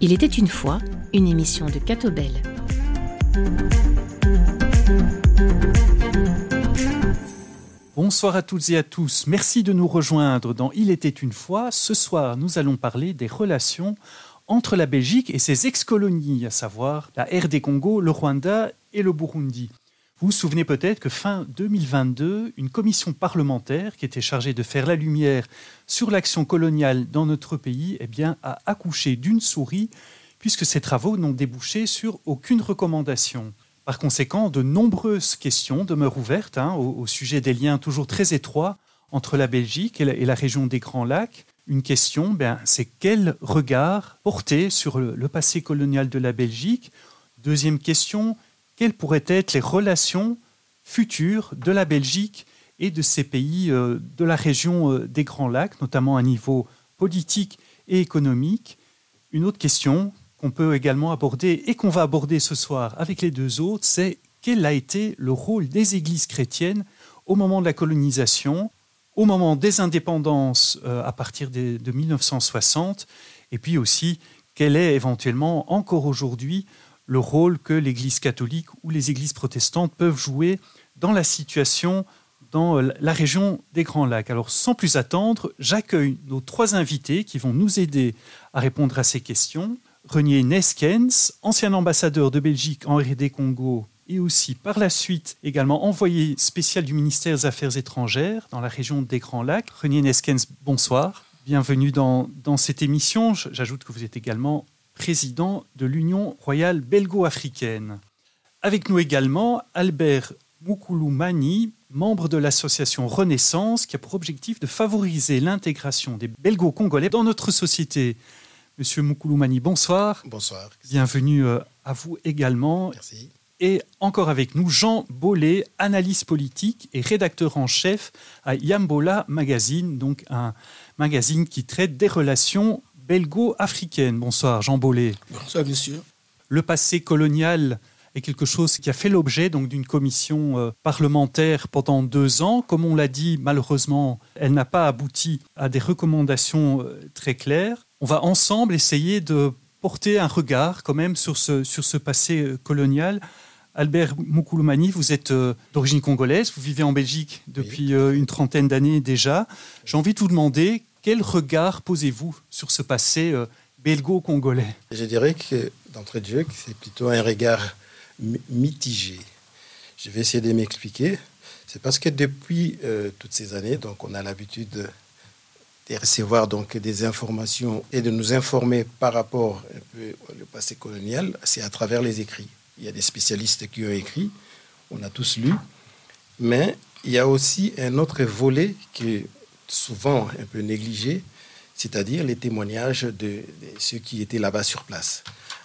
Il était une fois une émission de Catobel. Bonsoir à toutes et à tous. Merci de nous rejoindre dans Il était une fois. Ce soir, nous allons parler des relations entre la Belgique et ses ex-colonies, à savoir la RD Congo, le Rwanda et le Burundi. Vous vous souvenez peut-être que fin 2022, une commission parlementaire qui était chargée de faire la lumière sur l'action coloniale dans notre pays eh bien, a accouché d'une souris, puisque ces travaux n'ont débouché sur aucune recommandation. Par conséquent, de nombreuses questions demeurent ouvertes hein, au, sujet des liens toujours très étroits entre la Belgique et la, région des Grands Lacs. Une question, ben, c'est quel regard porter sur le passé colonial de la Belgique? Deuxième question, quelles pourraient être les relations futures de la Belgique et de ces pays euh, de la région euh, des Grands Lacs, notamment à niveau politique et économique? Une autre question qu'on peut également aborder et qu'on va aborder ce soir avec les deux autres, c'est quel a été le rôle des églises chrétiennes au moment de la colonisation, au moment des indépendances euh, à partir de 1960, et puis aussi quel est éventuellement encore aujourd'hui le rôle que l'Église catholique ou les églises protestantes peuvent jouer dans la situation dans la région des Grands Lacs. Alors sans plus attendre, j'accueille nos trois invités qui vont nous aider à répondre à ces questions. Renier Neskens, ancien ambassadeur de Belgique en RD Congo et aussi par la suite également envoyé spécial du ministère des Affaires étrangères dans la région des Grands Lacs. Renier Neskens, bonsoir. Bienvenue dans, dans cette émission. J'ajoute que vous êtes également président de l'Union royale belgo-africaine. Avec nous également Albert Mukulu membre de l'association Renaissance, qui a pour objectif de favoriser l'intégration des belgo-congolais dans notre société. Monsieur Mukulu bonsoir. Bonsoir. Bienvenue euh, à vous également. Merci. Et encore avec nous, Jean Bollet, analyste politique et rédacteur en chef à Yambola Magazine, donc un magazine qui traite des relations belgo-africaine. Bonsoir, Jean Bollet. Bonsoir, monsieur. Le passé colonial est quelque chose qui a fait l'objet donc d'une commission euh, parlementaire pendant deux ans. Comme on l'a dit, malheureusement, elle n'a pas abouti à des recommandations euh, très claires. On va ensemble essayer de porter un regard quand même sur ce, sur ce passé euh, colonial. Albert Moukoulomani, vous êtes d'origine congolaise, vous vivez en Belgique depuis une trentaine d'années déjà. J'ai envie de vous demander quel regard posez-vous sur ce passé euh, belgo-congolais? Je dirais que, d'entrée de jeu, c'est plutôt un regard mitigé. Je vais essayer de m'expliquer. C'est parce que depuis euh, toutes ces années, donc on a l'habitude de, recevoir donc des informations et de nous informer par rapport un peu au passé colonial, c'est à travers les écrits. Il y a des spécialistes qui ont écrit, on a tous lu, mais il y a aussi un autre volet qui souvent un peu négligé, c'est-à-dire les témoignages de, ceux qui étaient là-bas sur place.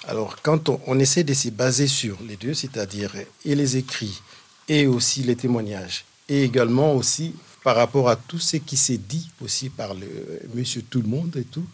Alors, quand on, essaie de se baser sur les deux, c'est-à-dire et les écrits et aussi les témoignages, et également aussi par rapport à tout ce qui s'est dit aussi par le monsieur tout le monde et tout,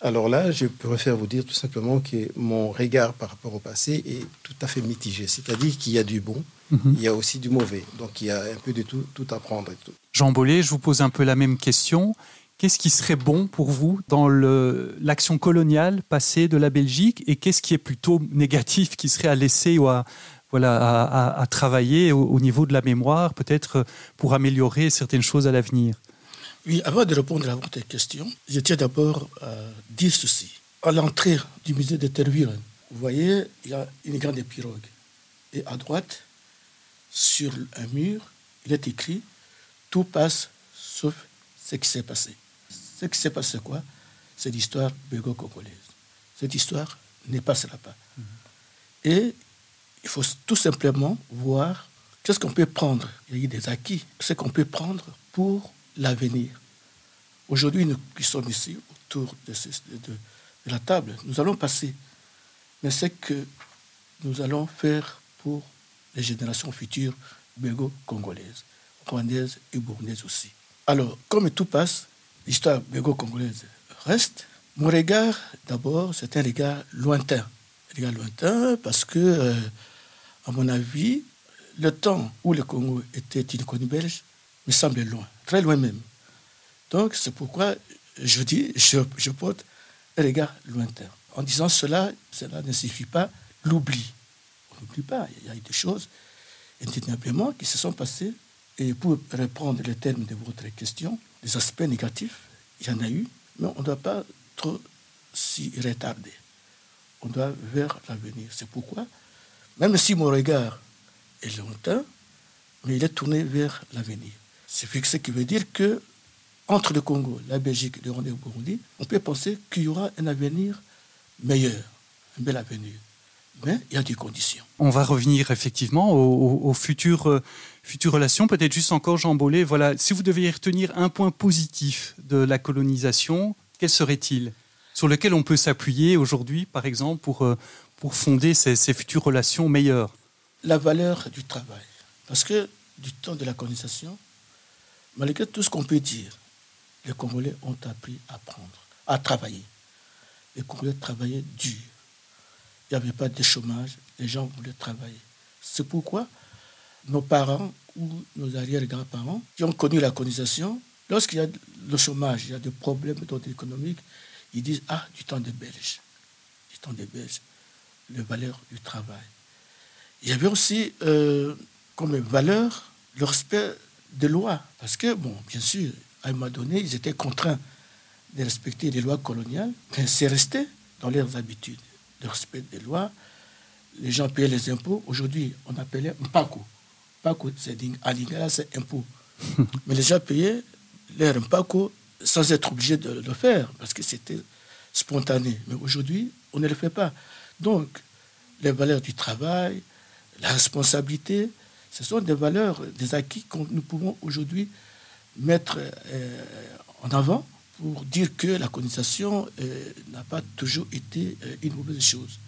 alors là, je préfère vous dire tout simplement que mon regard par rapport au passé est tout à fait mitigé. C'est-à-dire qu'il y a du bon, il y a aussi du mauvais. Donc il y a un peu de tout, tout à prendre. Et tout. Jean Bollet, je vous pose un peu la même question. Qu'est-ce qui serait bon pour vous dans l'action coloniale passée de la Belgique et qu'est-ce qui est plutôt négatif qui serait à laisser ou à, voilà, à, travailler au, au, niveau de la mémoire, peut-être pour améliorer certaines choses à l'avenir? Oui, avant de répondre à votre question, je tiens d'abord à dire ceci. À l'entrée du musée de Tervuren, vous voyez, il y a une grande pirogue. Et à droite, sur un mur, il est écrit Tout passe sauf ce qui s'est passé. Ce qui s'est passé, quoi? C'est l'histoire bégo-congolaise. Cette histoire ne passera pas. Mhm. Et il faut tout simplement voir qu'est-ce qu'on peut prendre. Il y a eu des acquis. Ce qu'on peut prendre pour l'avenir? Aujourd'hui, nous qui sommes ici autour de, la table, nous allons passer. Mais c'est que nous allons faire pour les générations futures bégo-congolaises, rwandaises et burundaises aussi. Alors, comme tout passe, l'histoire bégo-congolaise reste. Mon regard, d'abord, c'est un regard lointain. Un regard lointain parce que, euh, à mon avis, le temps où le Congo était une colonie belge me semble loin, très loin même. Donc c'est pourquoi je dis, je, je porte un regard lointain. En disant cela, cela ne suffit pas l'oubli. On n'oublie pas, il y a eu des choses indéniablement qui se sont passées. Et pour répondre les termes de votre question, les aspects négatifs, il y en a eu, mais on ne doit pas trop s'y retarder. On doit vers l'avenir. C'est pourquoi, même si mon regard est lointain, mais il est tourné vers l'avenir. C'est ce qui veut dire que entre le Congo, la Belgique, le Rwanda et le Burundi, on peut penser qu'il y aura un avenir meilleur, un bel avenir. Mais il y a des conditions. On va revenir effectivement aux, futures, euh, futures relations. Peut-être juste encore, Jean Bollet, voilà, si vous deviez retenir un point positif de la colonisation, quel serait-il? Sur lequel on peut s'appuyer aujourd'hui, par exemple, pour, euh, pour fonder ces, ces futures relations meilleures? La valeur du travail. Parce que du temps de la colonisation, malgré tout ce qu'on peut dire, les Congolais ont appris à prendre, à travailler. Les Congolais travaillaient dur. Il n'y avait pas de chômage, les gens voulaient travailler. C'est pourquoi nos parents ou nos arrière-grands-parents qui ont connu la colonisation, lorsqu'il y a le chômage, il y a des problèmes d'ordre ils disent Ah, du temps des Belges, du temps des Belges, le valeur du travail. Il y avait aussi euh, comme valeur le respect des lois. Parce que, bon, bien sûr, à un moment donné, ils étaient contraints de respecter les lois coloniales, mais c'est resté dans leurs habitudes, le respect des lois. Les gens payaient les impôts. Aujourd'hui, on appelait Mpako. Mpako, c'est Alingala, c'est impôt. mais les gens payaient leur Mpako sans être obligés de le faire, parce que c'était spontané. Mais aujourd'hui, on ne le fait pas. Donc, les valeurs du travail, la responsabilité, ce sont des valeurs, des acquis que nous pouvons aujourd'hui mettre euh, en avant pour dire que la colonisation euh, n'a pas toujours été euh, une mauvaise chose.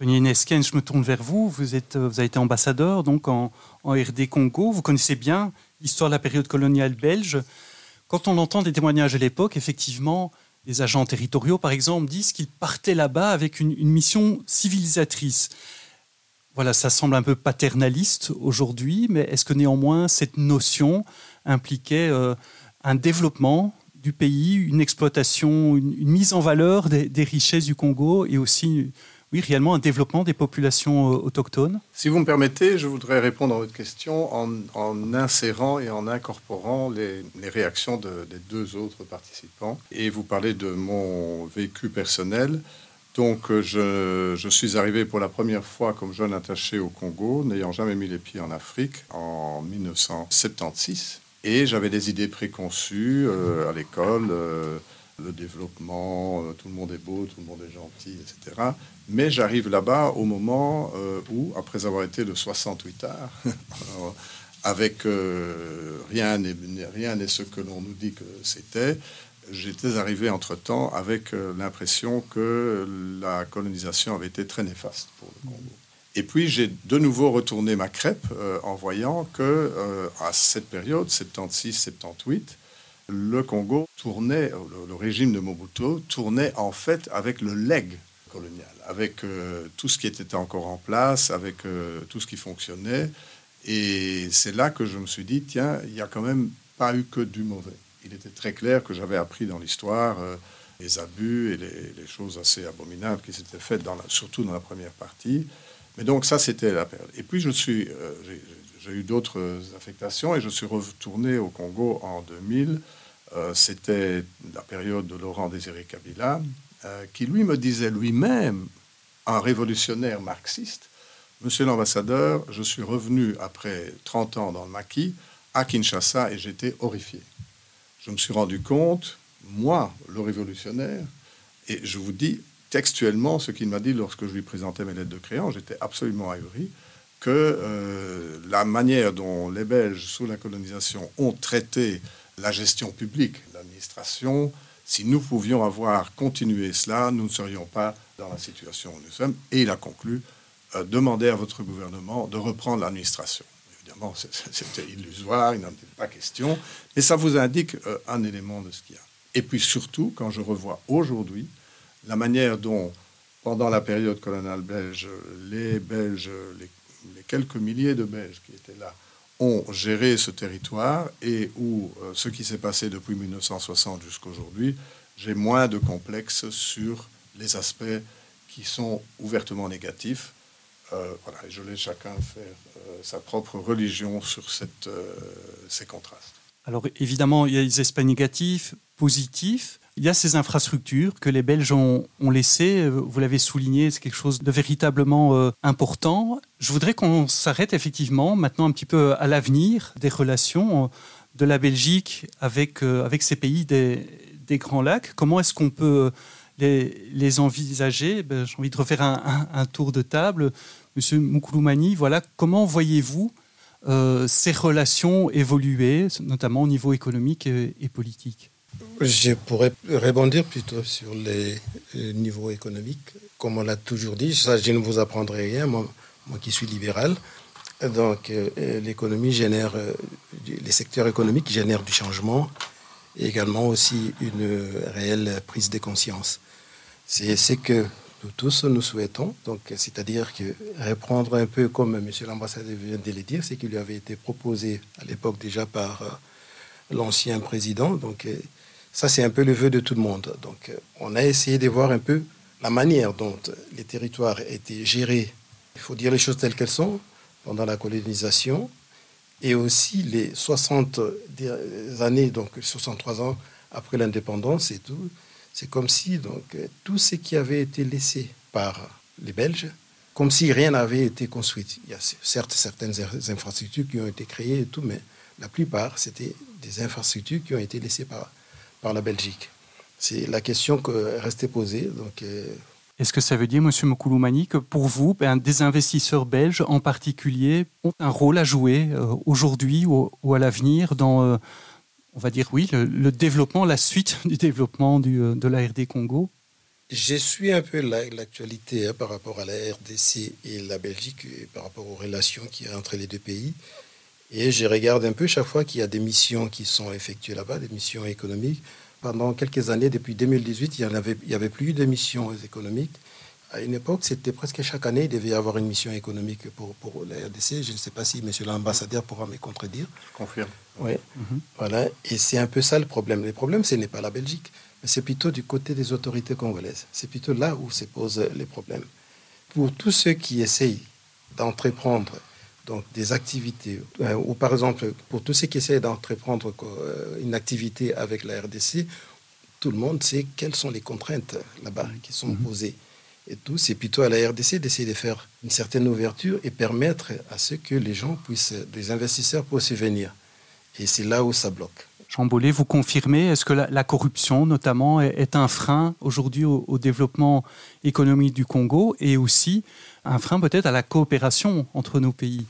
René Nesken, je me tourne vers vous. Vous, êtes, vous avez été ambassadeur donc en, RD Congo. Vous connaissez bien l'histoire de la période coloniale belge. Quand on entend des témoignages à l'époque, effectivement, les agents territoriaux, par exemple, disent qu'ils partaient là-bas avec une, mission civilisatrice. Voilà, ça semble un peu paternaliste aujourd'hui, mais est-ce que néanmoins cette notion impliquait euh, un développement du pays, une exploitation, une, mise en valeur des, richesses du Congo et aussi, oui, réellement un développement des populations euh, autochtones Si vous me permettez, je voudrais répondre à votre question en, insérant et en incorporant les, réactions des deux autres participants et vous parler de mon vécu personnel. Donc, euh, je, suis arrivé pour la première fois comme jeune attaché au Congo, n'ayant jamais mis les pieds en Afrique, en 1976. Et j'avais des idées préconçues euh, à l'école, euh, le développement, tout le monde est beau, tout le monde est gentil, etc. Mais j'arrive là-bas au moment où, après avoir été de 68 heures, avec rien n'est ce que l'on nous dit que c'était, j'étais arrivé entre-temps avec euh, l'impression que la colonisation avait été très néfaste pour le Congo. Et puis j'ai de nouveau retourné ma crêpe euh, en voyant que euh, à cette période, 76-78, le Congo tournait, le, régime de Mobutu tournait en fait avec le leg colonial, avec tout ce qui était encore en place, avec tout ce qui fonctionnait. Et c'est là que je me suis dit, tiens, il n'y a quand même pas eu que du mauvais il était très clair que j'avais appris dans l'histoire euh, les abus et les, choses assez abominables qui s'étaient faites, surtout dans la première partie. Mais donc ça, c'était la période. Et puis je suis, euh, j'ai eu d'autres affectations et je suis retourné au Congo en 2000. Euh, c'était la période de Laurent Désiré Kabila, qui lui me disait lui-même, un révolutionnaire marxiste, Monsieur l'ambassadeur, je suis revenu après 30 ans dans le maquis à Kinshasa et j'étais horrifié je me suis rendu compte, moi, le révolutionnaire, et je vous dis textuellement ce qu'il m'a dit lorsque je lui présentais mes lettres de créance, j'étais absolument ahuri, que euh, la manière dont les Belges, sous la colonisation, ont traité la gestion publique, l'administration, si nous pouvions avoir continué cela, nous ne serions pas dans la situation où nous sommes. Et il a conclu, euh, demandez à votre gouvernement de reprendre l'administration c'était illusoire, il n'en était pas question, mais ça vous indique euh, un élément de ce qu'il y a. Et puis surtout, quand je revois aujourd'hui la manière dont, pendant la période coloniale belge, les Belges, les quelques milliers de Belges qui étaient là ont géré ce territoire et où euh, ce qui s'est passé depuis 1960 jusqu'à aujourd'hui, j'ai moins de complexes sur les aspects qui sont ouvertement négatifs. Euh, voilà, je laisse chacun faire euh, sa propre religion sur cette, ces contrastes. Alors évidemment, il y a des aspects négatifs, positifs. Il y a ces infrastructures que les Belges ont, laissées. Vous l'avez souligné, c'est quelque chose de véritablement important. Je voudrais qu'on s'arrête effectivement maintenant un petit peu à l'avenir des relations de la Belgique avec, euh, avec ces pays des, Grands Lacs. Comment est-ce qu'on peut les, envisager? Ben, J'ai envie de refaire un, tour de table. Monsieur Moukoulomani, voilà, comment voyez-vous euh, ces relations évoluer, notamment au niveau économique et politique? Je pourrais rebondir plutôt sur les, les niveaux économiques. Comme on l'a toujours dit, ça, je ne vous apprendrai rien. Moi, moi qui suis libéral. Donc, euh, l'économie génère, euh, les secteurs économiques génèrent du changement et également aussi une réelle prise de conscience. C'est ce que nous tous nous souhaitons. Donc, c'est-à-dire que reprendre un peu comme M. l'ambassadeur vient de le dire, c'est qu'il lui avait été proposé à l'époque déjà par euh, l'ancien président. Donc, ça, c'est un peu le vœu de tout le monde. Donc, on a essayé de voir un peu la manière dont les territoires étaient gérés il faut dire les choses telles qu'elles sont pendant la colonisation et aussi les 60 années, donc 63 ans après l'indépendance et tout. C'est comme si donc tout ce qui avait été laissé par les Belges, comme si rien n'avait été construit. Il y a certes certaines infrastructures qui ont été créées et tout, mais la plupart, c'était des infrastructures qui ont été laissées par, par la Belgique. C'est la question qui restait posée. Donc, euh, est-ce que ça veut dire, Monsieur Mokouloumani, que pour vous, ben, des investisseurs belges en particulier ont un rôle à jouer euh, aujourd'hui ou, ou, à l'avenir dans, euh, on va dire, oui, le, le, développement, la suite du développement du, de la RD Congo? Je suis un peu l'actualité hein, par rapport à la RDC et la Belgique, et par rapport aux relations qu'il y a entre les deux pays. Et je regarde un peu chaque fois qu'il y a des missions qui sont effectuées là-bas, des missions économiques pendant quelques années, depuis 2018, il n'y avait, il y avait plus de missions économiques. À une époque, c'était presque chaque année, il devait y avoir une mission économique pour, pour la RDC. Je ne sais pas si monsieur l'ambassadeur pourra me contredire. Je confirme. Oui, mm -hmm. voilà. Et c'est un peu ça le problème. Le problème, ce n'est pas la Belgique, mais c'est plutôt du côté des autorités congolaises. C'est plutôt là où se posent les problèmes. Pour tous ceux qui essayent d'entreprendre donc des activités, euh, ou par exemple, pour tous ceux qui essaient d'entreprendre euh, une activité avec la RDC, tout le monde sait quelles sont les contraintes là-bas qui sont mm -hmm. posées. Et tout, c'est plutôt à la RDC d'essayer de faire une certaine ouverture et permettre à ce que les gens puissent, des investisseurs puissent venir. Et c'est là où ça bloque. Jean Bollet, vous confirmez, est-ce que la, la, corruption, notamment, est, est un frein aujourd'hui au, au, développement économique du Congo et aussi un frein peut-être à la coopération entre nos pays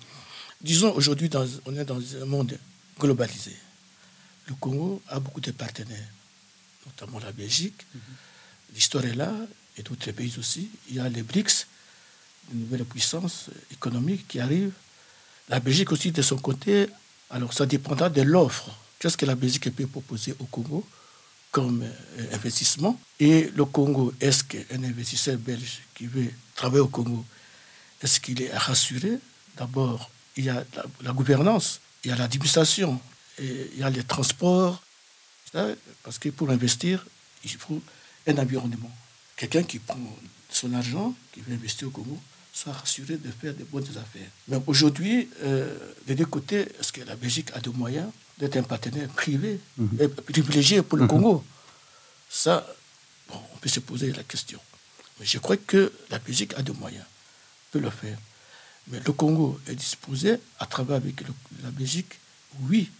Disons, aujourd'hui, on est dans un monde globalisé. Le Congo a beaucoup de partenaires, notamment la Belgique. Mm -hmm. L'histoire est là, et d'autres pays aussi. Il y a les BRICS, une nouvelle puissance économique qui arrive. La Belgique aussi, de son côté, alors ça dépendra de l'offre qu'est-ce que la Belgique peut proposer au Congo comme euh, investissement? Et le Congo, est-ce qu'un investisseur belge qui veut travailler au Congo, est-ce qu'il est rassuré? D'abord, il y a la, la, gouvernance, il y a l'administration, il y a les transports. Parce que pour investir, il faut un environnement. Quelqu'un qui prend son argent, qui veut investir au Congo, soit rassuré de faire de bonnes affaires. Mais aujourd'hui, euh, des deux côtés, est-ce que la Belgique a des moyens d'être un partenaire privé, mm -hmm. privilégié pour le -hmm. Congo? Ça, bon, on peut se poser la question. Mais je crois que la Belgique a des moyens, peut le faire. Mais le Congo est disposé, à travers avec la Belgique, oui.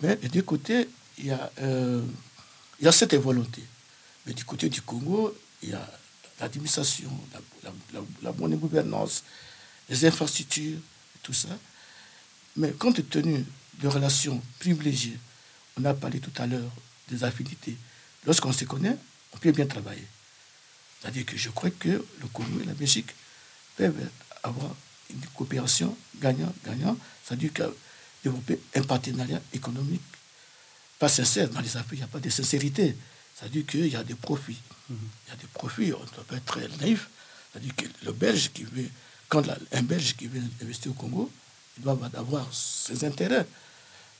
Mais des côtés, il y, a, euh, il y a cette volonté. Mais du côté du Congo, il y a l'administration, la, la, la, la, bonne gouvernance, les infrastructures, tout ça. Mais compte tenu de relations privilégiées. On a parlé tout à l'heure des affinités. Lorsqu'on se connaît, on peut bien travailler. C'est-à-dire que je crois que le Congo et la Belgique peuvent avoir une coopération gagnant-gagnant, c'est-à-dire développer un partenariat économique pas sincère. Dans les affaires, il n'y a pas de sincérité. C'est-à-dire qu'il y a des profits. Il y a des profits, on ne doit pas être très naïf. C'est-à-dire que le Belge qui veut quand un Belge qui vient investir au Congo, il doit avoir ses intérêts.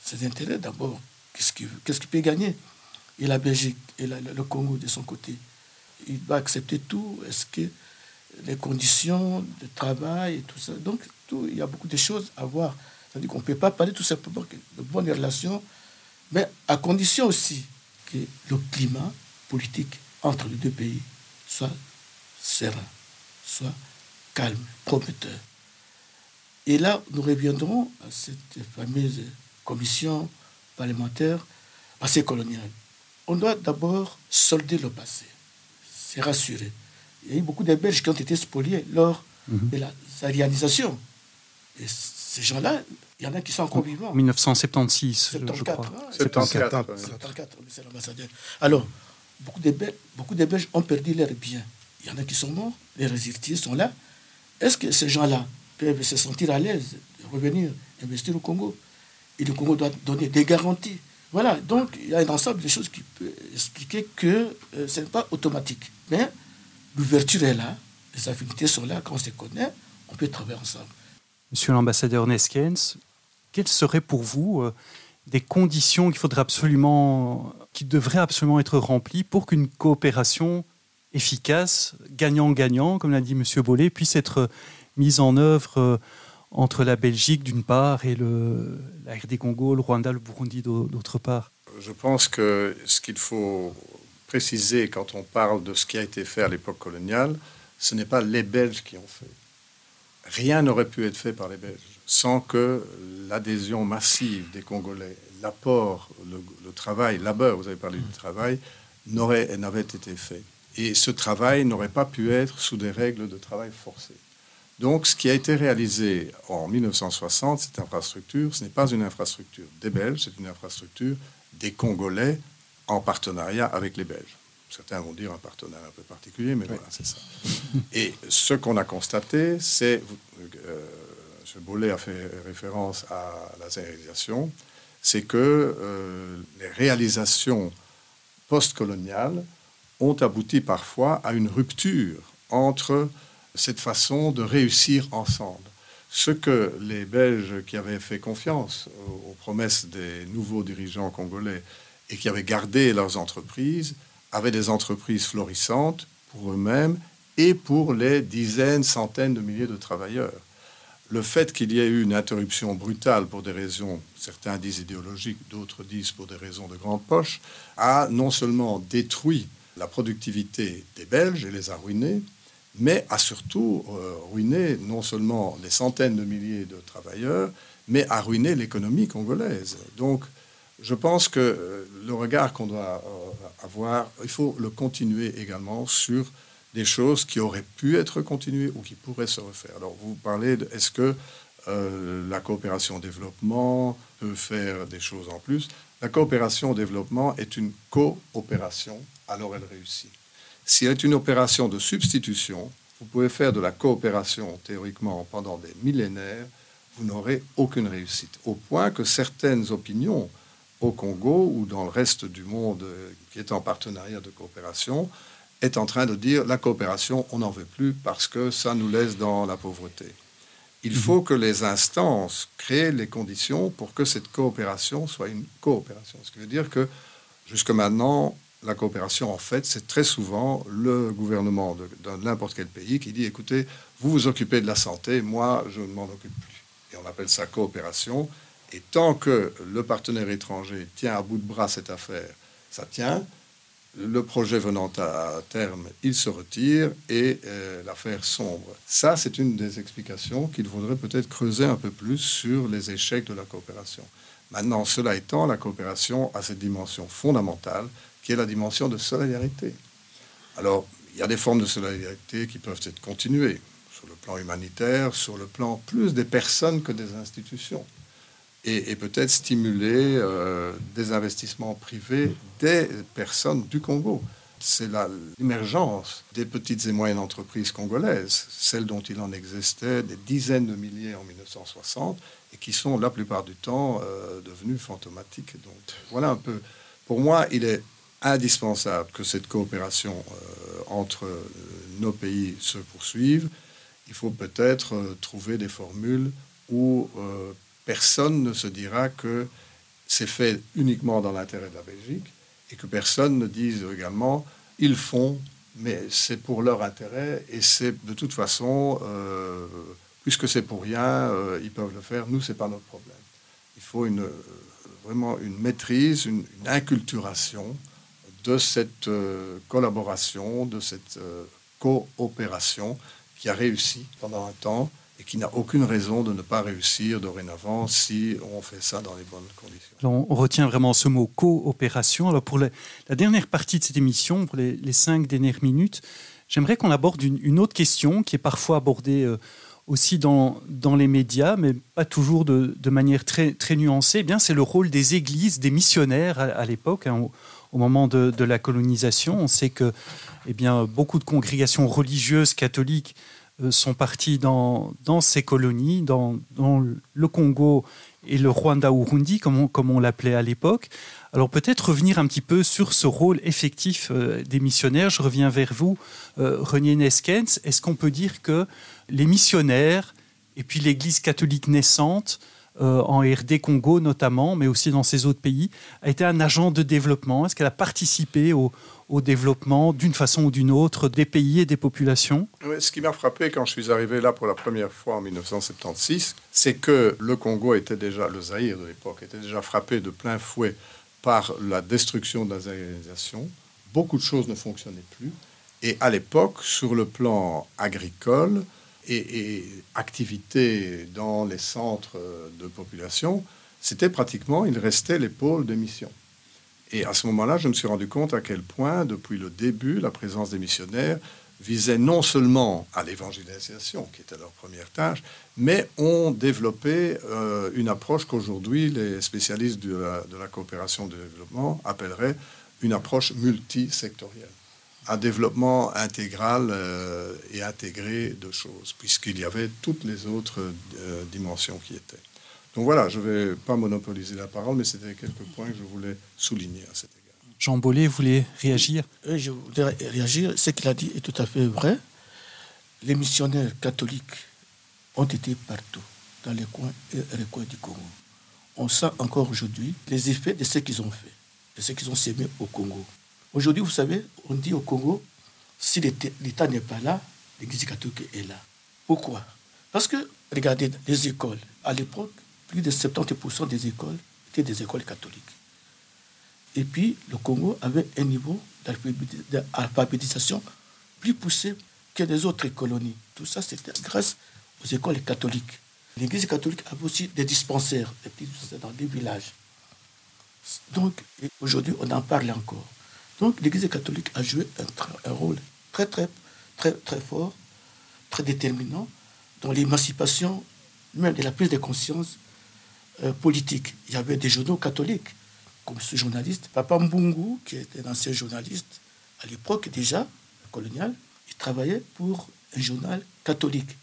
Ses intérêts, d'abord, qu'est-ce qu'il peut gagner? Et la Belgique et le Congo, de son côté, il va accepter tout Est-ce que les conditions de travail et tout ça Donc, tout, il y a beaucoup de choses à voir. C'est-à-dire qu'on ne peut pas parler tout simplement de bonnes relations, mais à condition aussi que le climat politique entre les deux pays soit serein, soit calme, prometteur. Et là, nous reviendrons à cette fameuse commission parlementaire passé coloniale. On doit d'abord solder le passé, c'est rassurer. Il y a eu beaucoup de Belges qui ont été spoliés lors mhm. de la zarianisation. Et ces gens-là, il y en a qui sont encore vivants. En 1976, je crois. 74. 74, c'est l'ambassadeur. Alors, beaucoup de, Belges, beaucoup de Belges ont perdu leurs biens. Il y en a qui sont morts, les résultats sont là. Est-ce que ces gens-là peuvent se sentir à l'aise de revenir investir au Congo? Et le Congo doit donner des garanties. Voilà, donc il y a un ensemble de choses qui peut expliquer que euh, ce n'est pas automatique. Mais l'ouverture est là, les affinités sont là, quand on se connaît, on peut travailler ensemble. Monsieur l'ambassadeur Neskens, quelles seraient pour vous euh, des conditions qu'il faudrait absolument, qui devraient absolument être remplies pour qu'une coopération efficace, gagnant-gagnant, comme l'a dit Monsieur Bollet, puisse être mise en œuvre euh, entre la Belgique d'une part et le, la RD Congo, le Rwanda, le Burundi d'autre part? Je pense que ce qu'il faut préciser quand on parle de ce qui a été fait à l'époque coloniale, ce n'est pas les Belges qui ont fait. Rien n'aurait pu être fait par les Belges sans que l'adhésion massive des Congolais, l'apport, le, travail, labeur, vous avez parlé du travail, n'avait été fait. Et ce travail n'aurait pas pu être sous des règles de travail forcées. Donc, ce qui a été réalisé en 1960, cette infrastructure, ce n'est pas une infrastructure des Belges, c'est une infrastructure des Congolais en partenariat avec les Belges. Certains vont dire un partenariat un peu particulier, mais voilà, c'est ça. Et ce qu'on a constaté, c'est, euh, M. Bollet a fait référence à la réalisation, c'est que euh, les réalisations postcoloniales ont abouti parfois à une rupture entre cette façon de réussir ensemble. Ce que les Belges qui avaient fait confiance aux promesses des nouveaux dirigeants congolais et qui avaient gardé leurs entreprises avaient des entreprises florissantes pour eux-mêmes et pour les dizaines, centaines de milliers de travailleurs. Le fait qu'il y ait eu une interruption brutale pour des raisons, certains disent idéologiques, d'autres disent pour des raisons de grande poche, a non seulement détruit la productivité des Belges et les a ruinés, mais a surtout euh, ruiné non seulement les centaines de milliers de travailleurs, mais a ruiné l'économie congolaise. Donc, je pense que euh, le regard qu'on doit euh, avoir, il faut le continuer également sur des choses qui auraient pu être continuées ou qui pourraient se refaire. Alors, vous parlez de est-ce que la coopération au développement peut faire des choses en plus? La coopération au développement est une coopération, alors elle réussit. Si elle est une opération de substitution, vous pouvez faire de la coopération théoriquement pendant des millénaires, vous n'aurez aucune réussite. Au point que certaines opinions au Congo ou dans le reste du monde qui est en partenariat de coopération est en train de dire la coopération, on n'en veut plus parce que ça nous laisse dans la pauvreté. Il mhm. faut que les instances créent les conditions pour que cette coopération soit une coopération. Ce qui veut dire que jusque maintenant, la coopération, en fait, c'est très souvent le gouvernement de, n'importe quel pays qui dit, écoutez, vous vous occupez de la santé, moi, je ne m'en occupe plus. Et on appelle ça coopération. Et tant que le partenaire étranger tient à bout de bras cette affaire, ça tient. Le projet venant à terme, il se retire et euh, l'affaire sombre. Ça, c'est une des explications qu'il faudrait peut-être creuser un peu plus sur les échecs de la coopération. Maintenant, cela étant, la coopération a cette dimension fondamentale qui est la dimension de solidarité. Alors, il y a des formes de solidarité qui peuvent être continuées sur le plan humanitaire, sur le plan plus des personnes que des institutions, et, peut-être stimuler euh, des investissements privés des personnes du Congo. C'est l'émergence des petites et moyennes entreprises congolaises, celles dont il en existait des dizaines de milliers en 1960 et qui sont la plupart du temps euh, devenues fantomatiques. Donc voilà un peu. Pour moi, il est indispensable que cette coopération euh, entre nos pays se poursuive. il faut peut-être trouver des formules où personne ne se dira que c'est fait uniquement dans l'intérêt de la Belgique et que personne ne dise également ils font, mais c'est pour leur intérêt et c'est de toute façon, euh, puisque c'est pour rien, ils peuvent le faire. Nous, c'est pas notre problème. Il faut une, vraiment une maîtrise, une, une inculturation de cette collaboration, de cette coopération qui a réussi pendant un temps et qui n'a aucune raison de ne pas réussir dorénavant si on fait ça dans les bonnes conditions. On retient vraiment ce mot coopération. Alors pour la, dernière partie de cette émission, pour les, cinq dernières minutes, j'aimerais qu'on aborde une, autre question qui est parfois abordée euh, aussi dans, les médias, mais pas toujours de, manière très, très nuancée. Eh bien, c'est le rôle des églises, des missionnaires à, l'époque, hein, au, moment de, la colonisation. On sait que eh bien, beaucoup de congrégations religieuses catholiques sont partis dans, ces colonies, dans, le Congo et le Rwanda-Urundi, comme on, comme on l'appelait à l'époque. Alors peut-être revenir un petit peu sur ce rôle effectif euh, des missionnaires. Je reviens vers vous, euh, René Neskens. Est-ce qu'on peut dire que les missionnaires et puis l'Église catholique naissante, en RD Congo notamment, mais aussi dans ces autres pays, a été un agent de développement? Est-ce qu'elle a participé au, au développement d'une façon ou d'une autre des pays et des populations Ce qui m'a frappé quand je suis arrivé là pour la première fois en 1976, c'est que le Congo était déjà, le Zaïre de l'époque, était déjà frappé de plein fouet par la destruction de la zaïrisation. Beaucoup de choses ne fonctionnaient plus. Et à l'époque, sur le plan agricole et, et activité dans les centres de population, c'était pratiquement, il restait les pôles de mission. Et à ce moment-là, je me suis rendu compte à quel point, depuis le début, la présence des missionnaires visait non seulement à l'évangélisation, qui était leur première tâche, mais ont développé euh, une approche qu'aujourd'hui les spécialistes de la, coopération de développement appelleraient une approche multisectorielle un développement intégral euh, et intégré de choses, puisqu'il y avait toutes les autres euh, dimensions qui étaient. Donc voilà, je ne vais pas monopoliser la parole, mais c'était quelques points que je voulais souligner à cet égard. Jean Bollet voulait réagir? Je voudrais réagir. Ce qu'il a dit est tout à fait vrai. Les missionnaires catholiques ont été partout, dans les coins et les coins du Congo. On sent encore aujourd'hui les effets de ce qu'ils ont fait, de ce qu'ils ont sémé au Congo. Aujourd'hui, vous savez, on dit au Congo, si l'État n'est pas là, l'Église catholique est là. Pourquoi? Parce que, regardez, les écoles, à l'époque, plus de 70% des écoles étaient des écoles catholiques. Et puis, le Congo avait un niveau d'alphabétisation plus poussé que les autres colonies. Tout ça, c'était grâce aux écoles catholiques. L'Église catholique avait aussi des dispensaires, des petits dispensaires dans des villages. Donc, aujourd'hui, on en parle encore. Donc, l'Église catholique a joué un, un, rôle très, très, très, très fort, très déterminant dans l'émancipation, même de la prise de conscience euh, politique. Il y avait des journaux catholiques, comme ce journaliste, Papa Mbungu, qui était un ancien journaliste à l'époque déjà, coloniale. Il travaillait pour un journal catholique.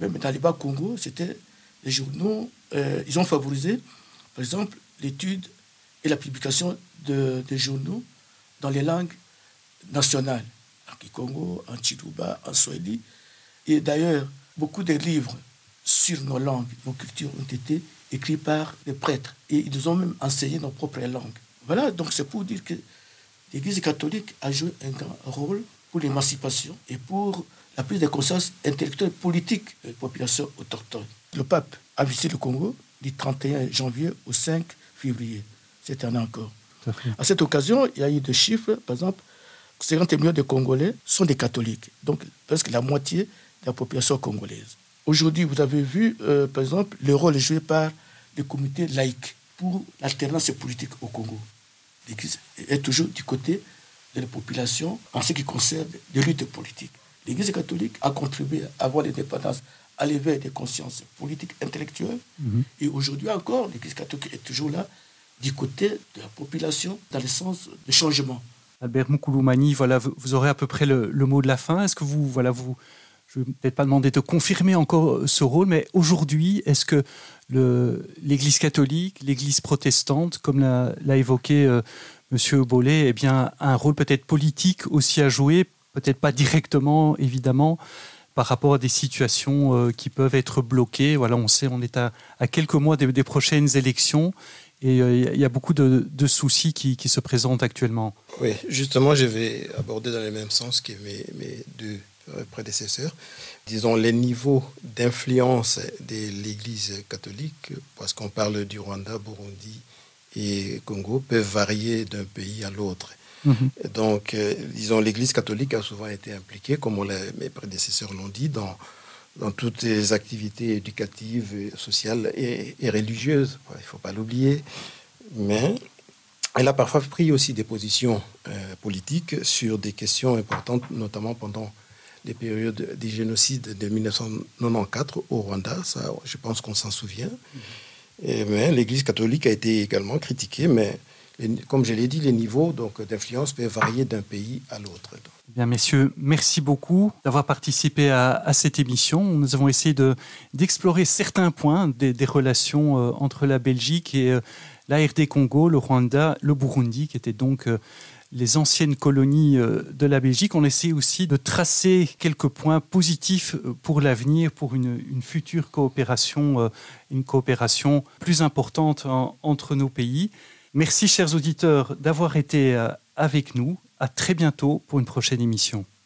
Même dans les bas Congo, c'était les journaux, euh, ils ont favorisé, par exemple, l'étude et la publication de, journaux dans les langues nationales, en Kikongo, en Chiluba, en Swahili. Et d'ailleurs, beaucoup de livres sur nos langues, nos cultures ont été écrits par des prêtres. Et ils nous ont même enseigné nos propres langues. Voilà, donc c'est pour dire que l'Église catholique a joué un grand rôle pour l'émancipation et pour la prise de conscience intellectuelle politique des populations autochtones. Le pape a visité le Congo du 31 janvier au 5 février. C'était un encore. À cette occasion, il y a eu des chiffres, par exemple, 50 millions de Congolais sont des catholiques, donc presque la moitié de la population congolaise. Aujourd'hui, vous avez vu, euh, par exemple, le rôle joué par les comités laïcs pour l'alternance politique au Congo. L'Église est toujours du côté de la population en ce qui concerne les luttes politiques. L'Église catholique a contribué à avoir l'indépendance, à l'éveil des consciences politiques, intellectuelles. Mhm. Et aujourd'hui encore, l'Église catholique est toujours là, du côté de la population, dans le sens du changement. Albert Moukoulomani, voilà, vous aurez à peu près le, le mot de la fin. Est-ce que vous, voilà, vous, je ne vais peut-être pas demander de confirmer encore ce rôle, mais aujourd'hui, est-ce que l'Église catholique, l'Église protestante, comme l'a évoqué euh, M. Bollet, eh bien, a un rôle peut-être politique aussi à jouer, peut-être pas directement, évidemment, par rapport à des situations euh, qui peuvent être bloquées. Voilà, on sait, on est à, quelques mois des, prochaines élections et euh, il y a beaucoup de, soucis qui, se présentent actuellement. Oui, justement, je vais aborder dans le même sens que mes deux prédécesseurs. Disons, les niveaux d'influence de l'Église catholique, parce qu'on parle du Rwanda, Burundi et Congo, peuvent varier d'un pays à l'autre. Mhm. Donc, euh, disons, l'Église catholique a souvent été impliquée, comme mes prédécesseurs l'ont dit, dans, dans toutes les activités éducatives, sociales et, religieuses. Il ne faut pas l'oublier. Mais elle a parfois pris aussi des positions euh, politiques sur des questions importantes, notamment pendant les périodes des génocides de 1994 au Rwanda. Ça, je pense qu'on s'en souvient. Mhm. mais l'Église catholique a été également critiquée, mais comme je l'ai dit, les niveaux d'influence peuvent varier d'un pays à l'autre. Bien, messieurs, merci beaucoup d'avoir participé à, cette émission. Nous avons essayé d'explorer certains points des, relations euh, entre la Belgique et euh, la RD Congo, le Rwanda, le Burundi, qui étaient donc euh, les anciennes colonies de la Belgique. On essaie aussi de tracer quelques points positifs pour l'avenir, pour une, future coopération, une coopération plus importante entre nos pays. Merci, chers auditeurs, d'avoir été euh, avec nous. À très bientôt pour une prochaine émission.